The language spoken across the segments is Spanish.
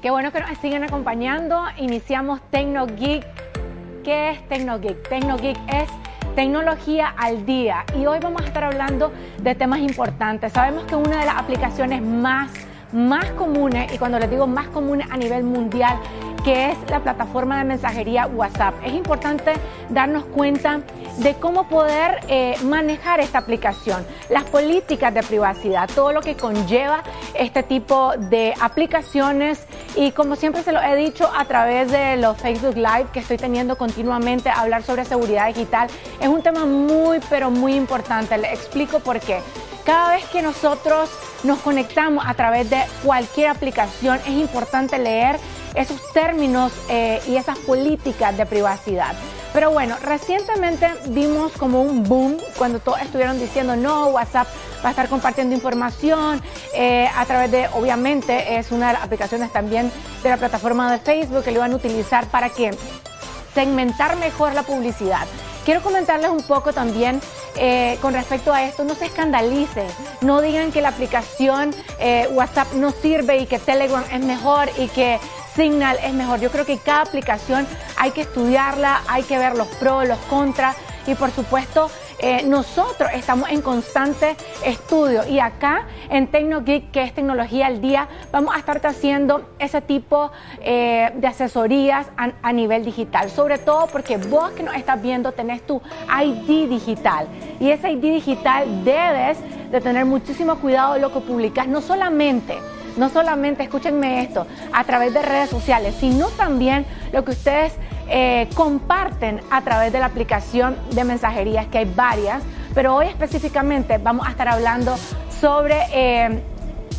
Qué bueno que nos siguen acompañando. Iniciamos TecnoGeek. ¿Qué es TecnoGeek? TecnoGeek es tecnología al día y hoy vamos a estar hablando de temas importantes. Sabemos que una de las aplicaciones más más comunes, y cuando les digo más comunes a nivel mundial, que es la plataforma de mensajería WhatsApp. Es importante darnos cuenta de cómo poder eh, manejar esta aplicación, las políticas de privacidad, todo lo que conlleva este tipo de aplicaciones y como siempre se lo he dicho a través de los Facebook Live que estoy teniendo continuamente hablar sobre seguridad digital, es un tema muy pero muy importante. Les explico por qué. Cada vez que nosotros nos conectamos a través de cualquier aplicación, es importante leer esos términos eh, y esas políticas de privacidad. Pero bueno, recientemente vimos como un boom cuando todos estuvieron diciendo no, WhatsApp va a estar compartiendo información eh, a través de, obviamente, es una de las aplicaciones también de la plataforma de Facebook que lo van a utilizar para que segmentar mejor la publicidad. Quiero comentarles un poco también eh, con respecto a esto, no se escandalicen, no digan que la aplicación WhatsApp no sirve y que Telegram es mejor y que Signal es mejor. Yo creo que cada aplicación hay que estudiarla, hay que ver los pros, los contras. Y por supuesto eh, nosotros estamos en constante estudio. Y acá en TecnoGeek, que es tecnología al día, vamos a estar haciendo ese tipo eh, de asesorías a, nivel digital, sobre todo porque vos que nos estás viendo tenés tu ID digital. Y ese ID digital debes de tener muchísimo cuidado de lo que publicas, no solamente no solamente, escúchenme esto, a través de redes sociales, sino también lo que ustedes eh, comparten a través de la aplicación de mensajerías, que hay varias, pero hoy específicamente vamos a estar hablando sobre eh,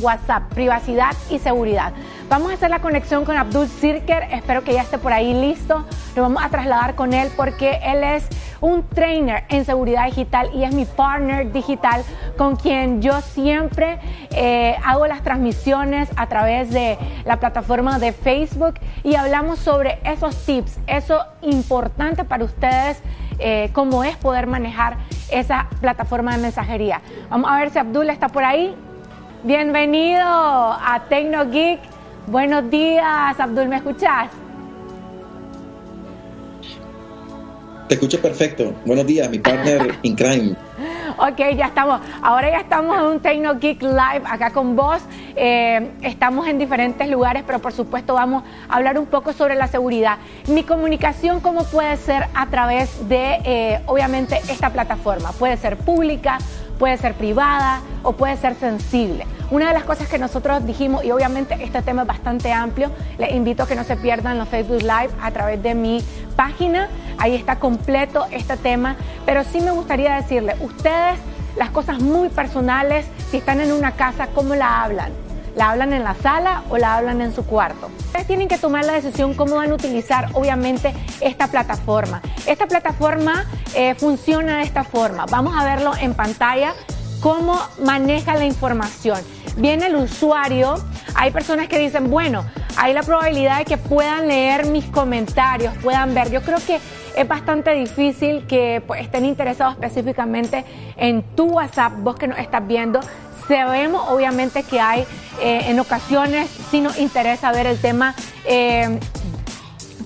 WhatsApp, privacidad y seguridad. Vamos a hacer la conexión con Abdul Sirker, espero que ya esté por ahí listo. Lo vamos a trasladar con él porque él es un trainer en seguridad digital y es mi partner digital con quien yo siempre eh, hago las transmisiones a través de la plataforma de Facebook y hablamos sobre esos tips, eso importante para ustedes, eh, cómo es poder manejar esa plataforma de mensajería. Vamos a ver si Abdul está por ahí. Bienvenido a TecnoGeek. Buenos días, Abdul, ¿me escuchas? Te escucho perfecto. Buenos días, mi partner in crime. Ok, ya estamos. Ahora ya estamos en un Tecno Geek Live acá con vos. Eh, estamos en diferentes lugares, pero por supuesto vamos a hablar un poco sobre la seguridad. Mi comunicación, ¿cómo puede ser a través de, eh, obviamente, esta plataforma? Puede ser pública, puede ser privada o puede ser sensible. Una de las cosas que nosotros dijimos, y obviamente este tema es bastante amplio, les invito a que no se pierdan los Facebook Live a través de mi página, ahí está completo este tema, pero sí me gustaría decirle, ustedes las cosas muy personales, si están en una casa, ¿cómo la hablan? ¿La hablan en la sala o la hablan en su cuarto? Ustedes tienen que tomar la decisión cómo van a utilizar, obviamente, esta plataforma. Esta plataforma eh, funciona de esta forma. Vamos a verlo en pantalla, cómo maneja la información. Viene el usuario, hay personas que dicen, bueno, hay la probabilidad de que puedan leer mis comentarios, puedan ver. Yo creo que es bastante difícil que pues, estén interesados específicamente en tu WhatsApp, vos que nos estás viendo, Sabemos obviamente que hay eh, en ocasiones, si nos interesa ver el tema eh,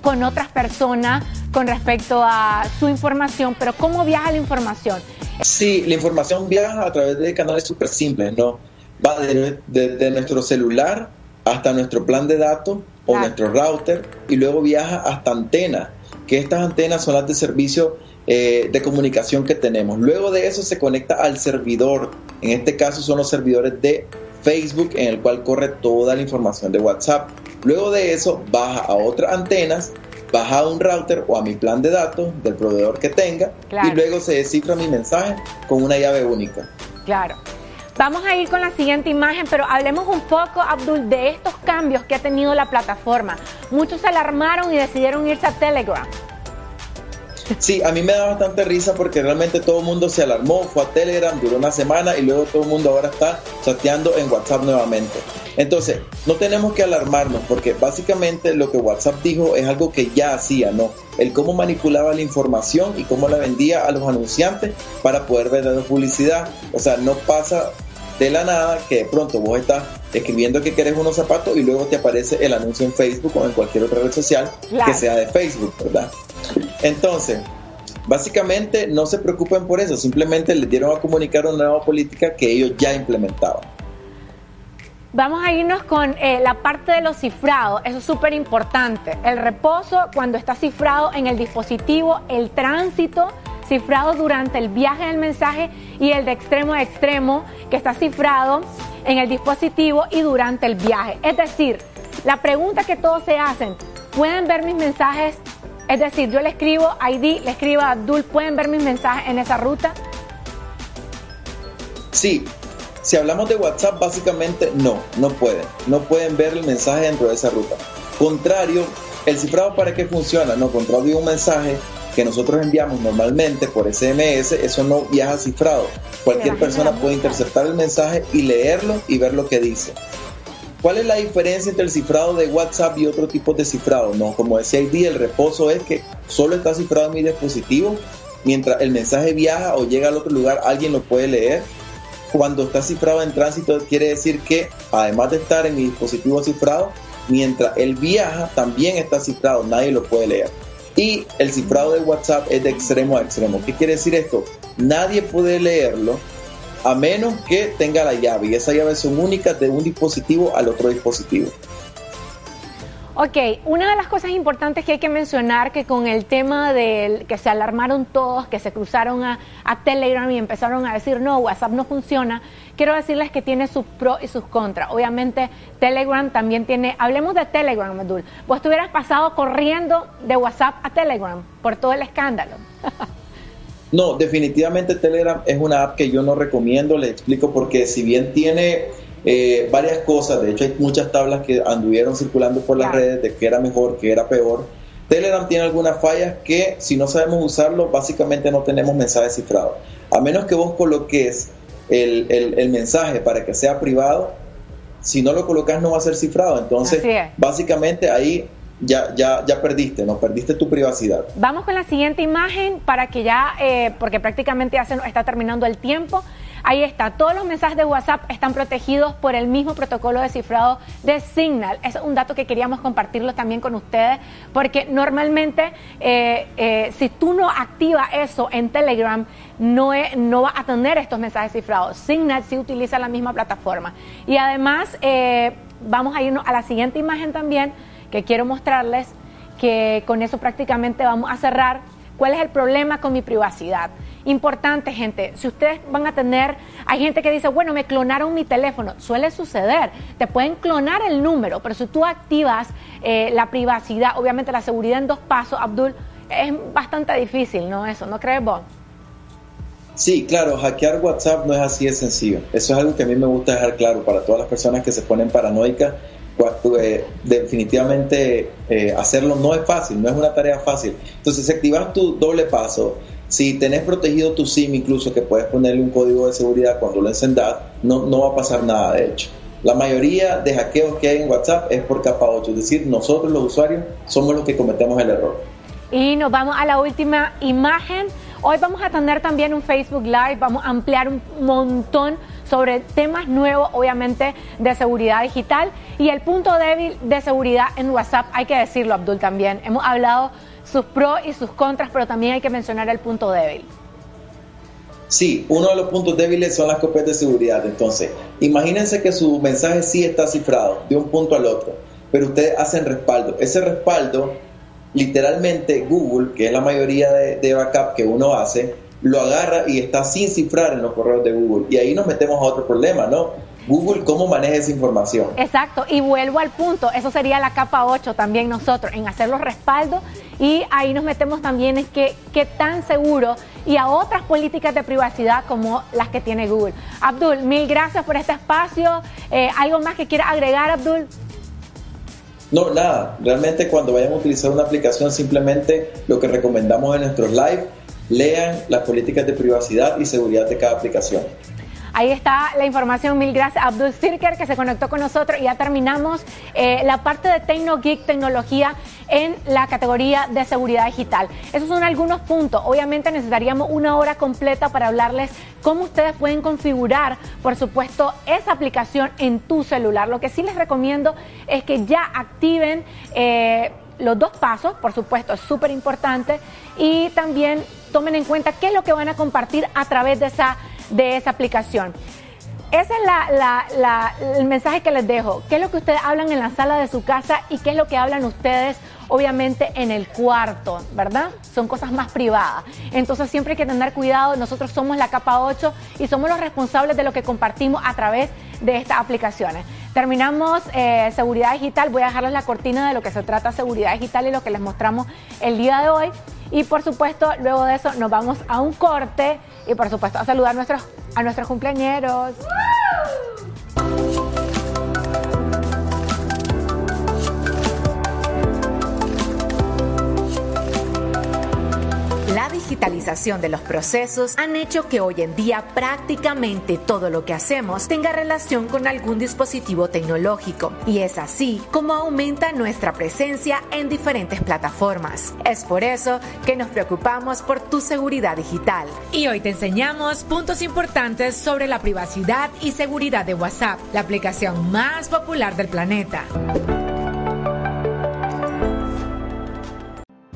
con otras personas con respecto a su información, pero ¿cómo viaja la información? Sí, la información viaja a través de canales súper simples, ¿no? Va desde nuestro celular hasta nuestro plan de datos o nuestro router y luego viaja hasta antenas, que estas antenas son las de servicio eh, de comunicación que tenemos. Luego de eso se conecta al servidor, en este caso son los servidores de Facebook en el cual corre toda la información de WhatsApp. Luego de eso baja a otras antenas baja a un router o a mi plan de datos del proveedor que tenga y luego se descifra mi mensaje con una llave única. Claro. Vamos a ir con la siguiente imagen, pero hablemos un poco, Abdul, de estos cambios que ha tenido la plataforma. Muchos se alarmaron y decidieron irse a Telegram. Sí, a mí me da bastante risa porque realmente todo el mundo se alarmó, fue a Telegram, duró una semana y luego todo el mundo ahora está chateando en WhatsApp nuevamente. Entonces, no tenemos que alarmarnos porque básicamente lo que WhatsApp dijo es algo que ya hacía, ¿no? El cómo manipulaba la información y cómo la vendía a los anunciantes para poder vender publicidad. O sea, no pasa de la nada que de pronto vos estás escribiendo que querés unos zapatos y luego te aparece el anuncio en Facebook o en cualquier otra red social que sea de Facebook, ¿verdad? Entonces, básicamente no se preocupen por eso, simplemente les dieron a comunicar una nueva política que ellos ya implementaban. Vamos a irnos con eh, la parte de los cifrados, eso es súper importante. El reposo cuando está cifrado en el dispositivo, el tránsito cifrado durante el viaje del mensaje y el de extremo a extremo que está cifrado en el dispositivo y durante el viaje. Es decir, la pregunta que todos se hacen, ¿pueden ver mis mensajes es decir, yo le escribo a ID, le escribo a Abdul, ¿pueden ver mis mensajes en esa ruta? Sí, si hablamos de WhatsApp, básicamente no, no pueden. No pueden ver el mensaje dentro de esa ruta. Contrario, ¿el cifrado para qué funciona? No, contrario un mensaje que nosotros enviamos normalmente por SMS, eso no viaja cifrado. Cualquier persona puede interceptar el mensaje y leerlo y ver lo que dice. ¿Cuál es la diferencia entre el cifrado de WhatsApp y otro tipo de cifrado? No, como decía ID, el reposo es que solo está cifrado en mi dispositivo. Mientras el mensaje viaja o llega al otro lugar, alguien lo puede leer. Cuando está cifrado en tránsito, quiere decir que además de estar en mi dispositivo cifrado, mientras él viaja, también está cifrado, nadie lo puede leer. Y el cifrado de WhatsApp es de extremo a extremo. ¿Qué quiere decir esto? Nadie puede leerlo a menos que tenga la llave y esas llaves son únicas de un dispositivo al otro dispositivo. Ok, una de las cosas importantes que hay que mencionar que con el tema del que se alarmaron todos, que se cruzaron a, Telegram y empezaron a decir no, WhatsApp no funciona, quiero decirles que tiene sus pros y sus contras. Obviamente Telegram también tiene, hablemos de Telegram, Abdul, vos te hubieras pasado corriendo de WhatsApp a Telegram por todo el escándalo. No, definitivamente Telegram es una app que yo no recomiendo, le explico porque si bien tiene eh, varias cosas, de hecho hay muchas tablas que anduvieron circulando por las redes de que era mejor, que era peor, Telegram tiene algunas fallas que si no sabemos usarlo, básicamente no tenemos mensajes cifrados. A menos que vos coloques el, el, mensaje para que sea privado, si no lo colocas no va a ser cifrado. Entonces, básicamente ahí ya, ya, ya perdiste, ¿no? Perdiste tu privacidad. Vamos con la siguiente imagen para que ya, eh, porque prácticamente ya se está terminando el tiempo. Ahí está, todos los mensajes de WhatsApp están protegidos por el mismo protocolo de cifrado de Signal. Es un dato que queríamos compartirlo también con ustedes, porque normalmente eh, eh, si tú no activas eso en Telegram, no, no va a tener estos mensajes cifrados. Signal sí utiliza la misma plataforma. Y además, vamos a irnos a la siguiente imagen también que quiero mostrarles que con eso prácticamente vamos a cerrar. ¿Cuál es el problema con mi privacidad? Importante, gente, si ustedes van a tener, hay gente que dice, bueno, me clonaron mi teléfono, suele suceder, te pueden clonar el número, pero si tú activas eh, la privacidad, obviamente la seguridad en dos pasos, Abdul, es bastante difícil, ¿no? Eso, ¿no crees vos? Sí, claro, hackear WhatsApp no es así de sencillo. Eso es algo que a mí me gusta dejar claro para todas las personas que se ponen paranoicas eh, definitivamente eh, hacerlo no es fácil, no es una tarea fácil. Entonces, si activas tu doble paso, si tenés protegido tu SIM, incluso que puedes ponerle un código de seguridad cuando lo encendas, no, no va a pasar nada, de hecho. La mayoría de hackeos que hay en WhatsApp es por capa 8, es decir, nosotros los usuarios somos los que cometemos el error. Y nos vamos a la última imagen. Hoy vamos a tener también un Facebook Live, vamos a ampliar un montón sobre temas nuevos, obviamente, de seguridad digital. Y el punto débil de seguridad en WhatsApp, hay que decirlo, Abdul, también. Hemos hablado sus pros y sus contras, pero también hay que mencionar el punto débil. Sí, uno de los puntos débiles son las copias de seguridad. Entonces, imagínense que su mensaje sí está cifrado de un punto al otro, pero ustedes hacen respaldo. Ese respaldo, literalmente Google, que es la mayoría de, de backup que uno hace, lo agarra y está sin cifrar en los correos de Google. Y ahí nos metemos a otro problema, ¿no? Google cómo maneja esa información. Exacto, y vuelvo al punto, eso sería la capa 8 también nosotros, en hacer los respaldos y ahí nos metemos también en qué, qué tan seguro y a otras políticas de privacidad como las que tiene Google. Abdul, mil gracias por este espacio. Eh, ¿Algo más que quiera agregar, Abdul? No, nada. Realmente cuando vayan a utilizar una aplicación, simplemente lo que recomendamos en nuestros live, lean las políticas de privacidad y seguridad de cada aplicación. Ahí está la información. Mil gracias Abdul Sirker que se conectó con nosotros y ya terminamos eh, la parte de TecnoGeek Tecnología en la categoría de seguridad digital. Esos son algunos puntos. Obviamente necesitaríamos una hora completa para hablarles cómo ustedes pueden configurar, por supuesto, esa aplicación en tu celular. Lo que sí les recomiendo es que ya activen eh, los dos pasos, por supuesto, es súper importante, y también tomen en cuenta qué es lo que van a compartir a través de esa de esa aplicación. Ese es el mensaje que les dejo. ¿Qué es lo que ustedes hablan en la sala de su casa y qué es lo que hablan ustedes, obviamente, en el cuarto, ¿verdad? Son cosas más privadas. Entonces siempre hay que tener cuidado. Nosotros somos la capa 8 y somos los responsables de lo que compartimos a través de estas aplicaciones. Terminamos eh, seguridad digital. Voy a dejarles la cortina de lo que se trata seguridad digital y lo que les mostramos el día de hoy. Y por supuesto, luego de eso nos vamos a un corte y por supuesto a saludar a nuestros, a nuestros cumpleañeros. La de los procesos han hecho que hoy en día prácticamente todo lo que hacemos tenga relación con algún dispositivo tecnológico y es así como aumenta nuestra presencia en diferentes plataformas. Es por eso que nos preocupamos por tu seguridad digital. Y hoy te enseñamos puntos importantes sobre la privacidad y seguridad de WhatsApp, la aplicación más popular del planeta.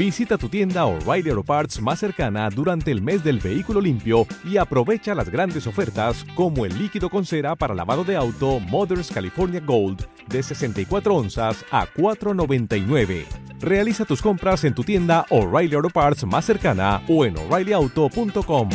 Visita tu tienda O'Reilly Auto Parts más cercana durante el mes del vehículo limpio y aprovecha las grandes ofertas como el líquido con cera para lavado de auto Mothers California Gold de 64 onzas a 4.99. Realiza tus compras en tu tienda O'Reilly Auto Parts más cercana o en o'ReillyAuto.com.